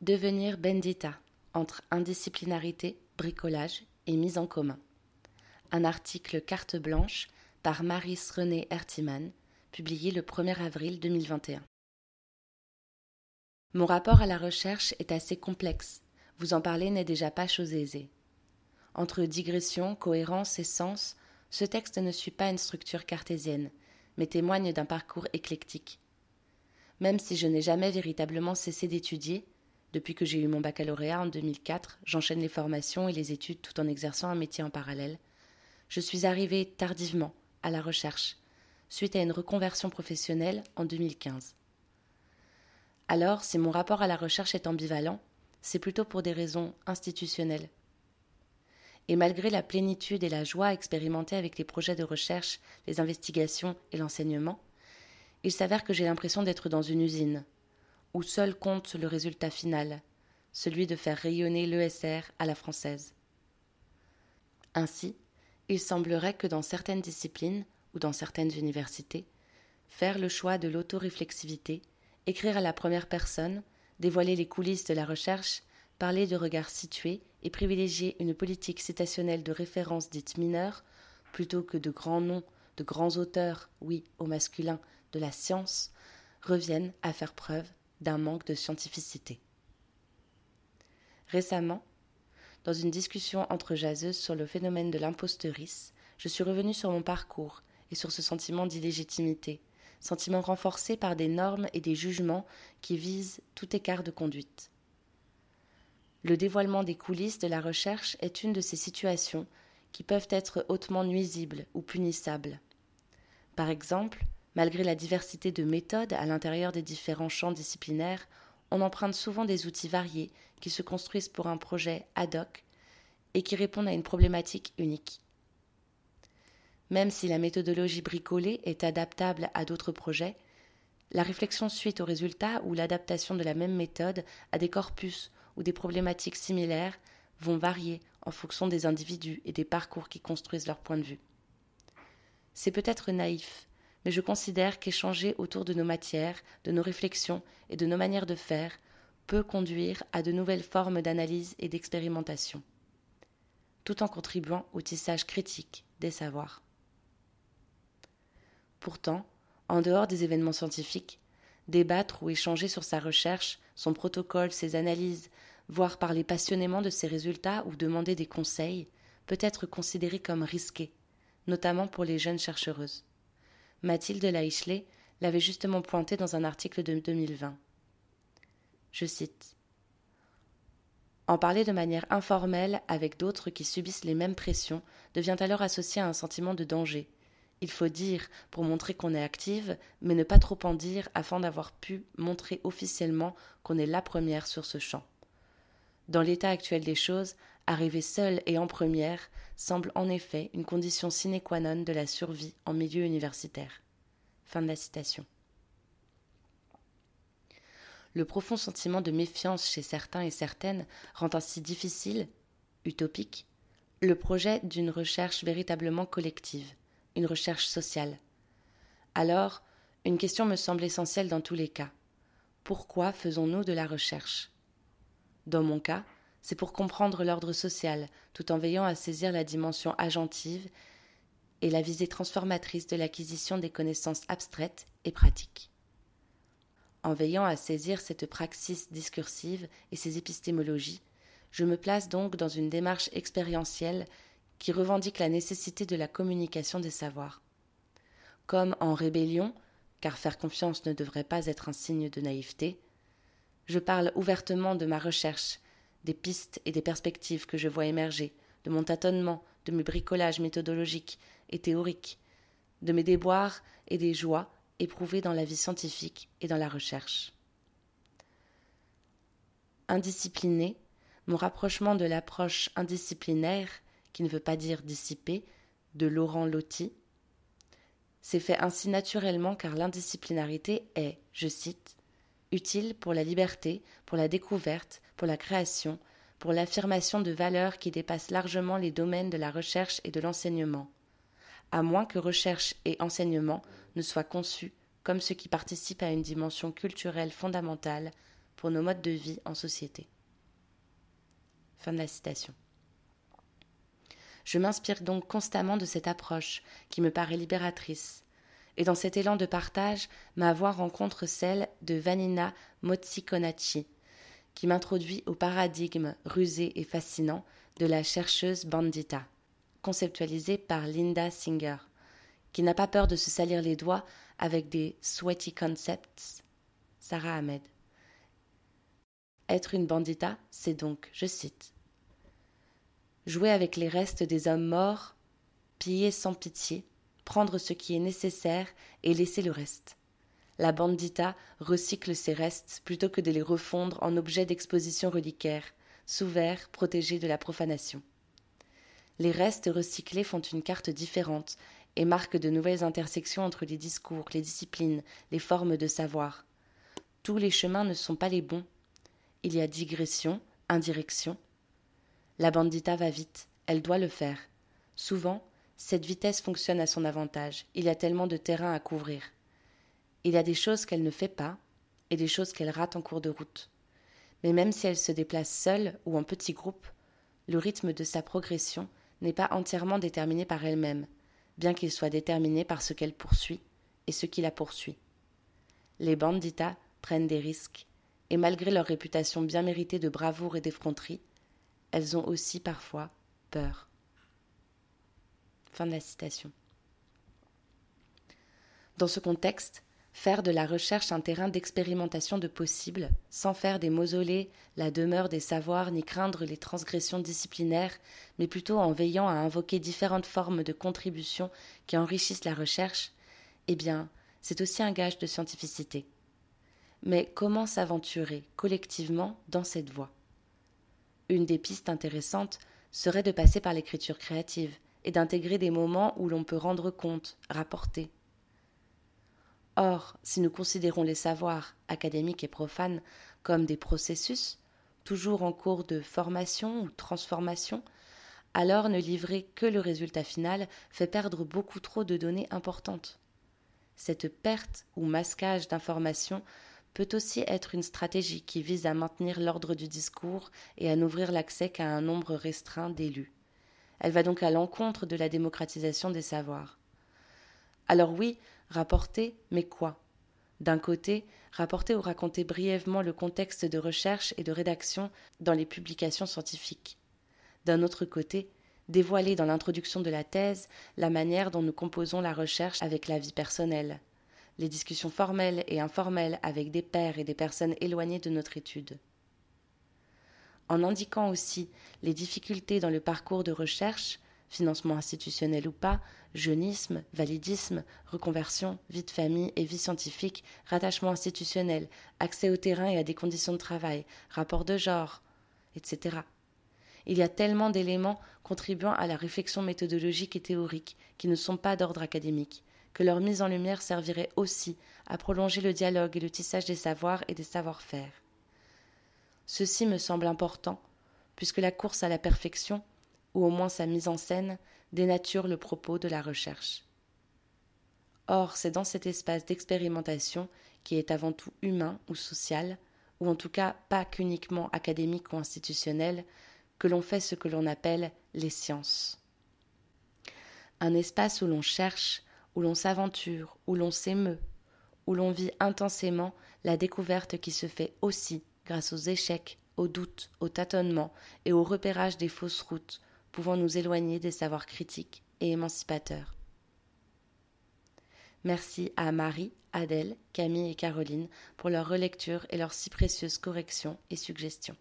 Devenir Bendita entre indisciplinarité, bricolage et mise en commun. Un article carte blanche par Maris René Hertiman, publié le 1er avril 2021. Mon rapport à la recherche est assez complexe. Vous en parler n'est déjà pas chose aisée. Entre digression, cohérence et sens, ce texte ne suit pas une structure cartésienne, mais témoigne d'un parcours éclectique. Même si je n'ai jamais véritablement cessé d'étudier, depuis que j'ai eu mon baccalauréat en 2004, j'enchaîne les formations et les études tout en exerçant un métier en parallèle. Je suis arrivée tardivement à la recherche, suite à une reconversion professionnelle en 2015. Alors, si mon rapport à la recherche est ambivalent, c'est plutôt pour des raisons institutionnelles. Et malgré la plénitude et la joie expérimentées avec les projets de recherche, les investigations et l'enseignement, il s'avère que j'ai l'impression d'être dans une usine, où seul compte le résultat final, celui de faire rayonner l'ESR à la française. Ainsi, il semblerait que dans certaines disciplines ou dans certaines universités, faire le choix de l'autoréflexivité, écrire à la première personne, dévoiler les coulisses de la recherche, parler de regards situés et privilégier une politique citationnelle de référence dite mineure, plutôt que de grands noms, de grands auteurs, oui, au masculin, de la science, reviennent à faire preuve d'un manque de scientificité. Récemment, dans une discussion entre jaseuses sur le phénomène de l'imposteurice, je suis revenue sur mon parcours et sur ce sentiment d'illégitimité, sentiment renforcé par des normes et des jugements qui visent tout écart de conduite. Le dévoilement des coulisses de la recherche est une de ces situations qui peuvent être hautement nuisibles ou punissables. Par exemple, Malgré la diversité de méthodes à l'intérieur des différents champs disciplinaires, on emprunte souvent des outils variés qui se construisent pour un projet ad hoc et qui répondent à une problématique unique. Même si la méthodologie bricolée est adaptable à d'autres projets, la réflexion suite aux résultats ou l'adaptation de la même méthode à des corpus ou des problématiques similaires vont varier en fonction des individus et des parcours qui construisent leur point de vue. C'est peut-être naïf, mais je considère qu'échanger autour de nos matières, de nos réflexions et de nos manières de faire peut conduire à de nouvelles formes d'analyse et d'expérimentation, tout en contribuant au tissage critique des savoirs. Pourtant, en dehors des événements scientifiques, débattre ou échanger sur sa recherche, son protocole, ses analyses, voire parler passionnément de ses résultats ou demander des conseils, peut être considéré comme risqué, notamment pour les jeunes chercheuses. Mathilde Laichelet l'avait justement pointé dans un article de 2020. Je cite En parler de manière informelle avec d'autres qui subissent les mêmes pressions devient alors associé à un sentiment de danger. Il faut dire pour montrer qu'on est active, mais ne pas trop en dire afin d'avoir pu montrer officiellement qu'on est la première sur ce champ. Dans l'état actuel des choses, arriver seule et en première semble en effet une condition sine qua non de la survie en milieu universitaire. Fin de la citation. Le profond sentiment de méfiance chez certains et certaines rend ainsi difficile, utopique, le projet d'une recherche véritablement collective, une recherche sociale. Alors, une question me semble essentielle dans tous les cas. Pourquoi faisons-nous de la recherche? Dans mon cas, c'est pour comprendre l'ordre social, tout en veillant à saisir la dimension agentive et la visée transformatrice de l'acquisition des connaissances abstraites et pratiques. En veillant à saisir cette praxis discursive et ces épistémologies, je me place donc dans une démarche expérientielle qui revendique la nécessité de la communication des savoirs. Comme en rébellion, car faire confiance ne devrait pas être un signe de naïveté, je parle ouvertement de ma recherche des pistes et des perspectives que je vois émerger, de mon tâtonnement, de mes bricolages méthodologiques et théoriques, de mes déboires et des joies éprouvées dans la vie scientifique et dans la recherche. Indiscipliné, mon rapprochement de l'approche indisciplinaire, qui ne veut pas dire dissipé, de Laurent Lotti, s'est fait ainsi naturellement car l'indisciplinarité est, je cite, utile pour la liberté, pour la découverte, pour la création, pour l'affirmation de valeurs qui dépassent largement les domaines de la recherche et de l'enseignement, à moins que recherche et enseignement ne soient conçus comme ce qui participe à une dimension culturelle fondamentale pour nos modes de vie en société. Je m'inspire donc constamment de cette approche qui me paraît libératrice. Et dans cet élan de partage, ma voix rencontre celle de Vanina Motsikonachi, qui m'introduit au paradigme rusé et fascinant de la chercheuse bandita, conceptualisée par Linda Singer, qui n'a pas peur de se salir les doigts avec des sweaty concepts. Sarah Ahmed. Être une bandita, c'est donc, je cite, jouer avec les restes des hommes morts, piller sans pitié, prendre ce qui est nécessaire et laisser le reste. La bandita recycle ses restes plutôt que de les refondre en objets d'exposition reliquaire, sous verre protégés de la profanation. Les restes recyclés font une carte différente et marquent de nouvelles intersections entre les discours, les disciplines, les formes de savoir. Tous les chemins ne sont pas les bons. Il y a digression, indirection, la bandita va vite, elle doit le faire. Souvent, cette vitesse fonctionne à son avantage, il y a tellement de terrain à couvrir. Il y a des choses qu'elle ne fait pas et des choses qu'elle rate en cours de route. Mais même si elle se déplace seule ou en petit groupe, le rythme de sa progression n'est pas entièrement déterminé par elle-même, bien qu'il soit déterminé par ce qu'elle poursuit et ce qui la poursuit. Les banditas prennent des risques, et malgré leur réputation bien méritée de bravoure et d'effronterie, elles ont aussi parfois peur. Fin de la citation. Dans ce contexte, faire de la recherche un terrain d'expérimentation de possibles, sans faire des mausolées la demeure des savoirs ni craindre les transgressions disciplinaires, mais plutôt en veillant à invoquer différentes formes de contribution qui enrichissent la recherche, eh bien, c'est aussi un gage de scientificité. Mais comment s'aventurer collectivement dans cette voie? Une des pistes intéressantes serait de passer par l'écriture créative et d'intégrer des moments où l'on peut rendre compte, rapporter. Or, si nous considérons les savoirs, académiques et profanes, comme des processus, toujours en cours de formation ou transformation, alors ne livrer que le résultat final fait perdre beaucoup trop de données importantes. Cette perte ou masquage d'informations peut aussi être une stratégie qui vise à maintenir l'ordre du discours et à n'ouvrir l'accès qu'à un nombre restreint d'élus. Elle va donc à l'encontre de la démocratisation des savoirs. Alors oui, rapporter, mais quoi? D'un côté, rapporter ou raconter brièvement le contexte de recherche et de rédaction dans les publications scientifiques. D'un autre côté, dévoiler dans l'introduction de la thèse la manière dont nous composons la recherche avec la vie personnelle, les discussions formelles et informelles avec des pairs et des personnes éloignées de notre étude. En indiquant aussi les difficultés dans le parcours de recherche, financement institutionnel ou pas, jeunisme, validisme, reconversion, vie de famille et vie scientifique, rattachement institutionnel, accès au terrain et à des conditions de travail, rapport de genre, etc. Il y a tellement d'éléments contribuant à la réflexion méthodologique et théorique qui ne sont pas d'ordre académique, que leur mise en lumière servirait aussi à prolonger le dialogue et le tissage des savoirs et des savoir-faire. Ceci me semble important, puisque la course à la perfection, ou au moins sa mise en scène, dénature le propos de la recherche. Or, c'est dans cet espace d'expérimentation, qui est avant tout humain ou social, ou en tout cas pas qu'uniquement académique ou institutionnel, que l'on fait ce que l'on appelle les sciences. Un espace où l'on cherche, où l'on s'aventure, où l'on s'émeut, où l'on vit intensément la découverte qui se fait aussi grâce aux échecs, aux doutes, aux tâtonnements et au repérage des fausses routes pouvant nous éloigner des savoirs critiques et émancipateurs. Merci à Marie, Adèle, Camille et Caroline pour leur relecture et leurs si précieuses corrections et suggestions.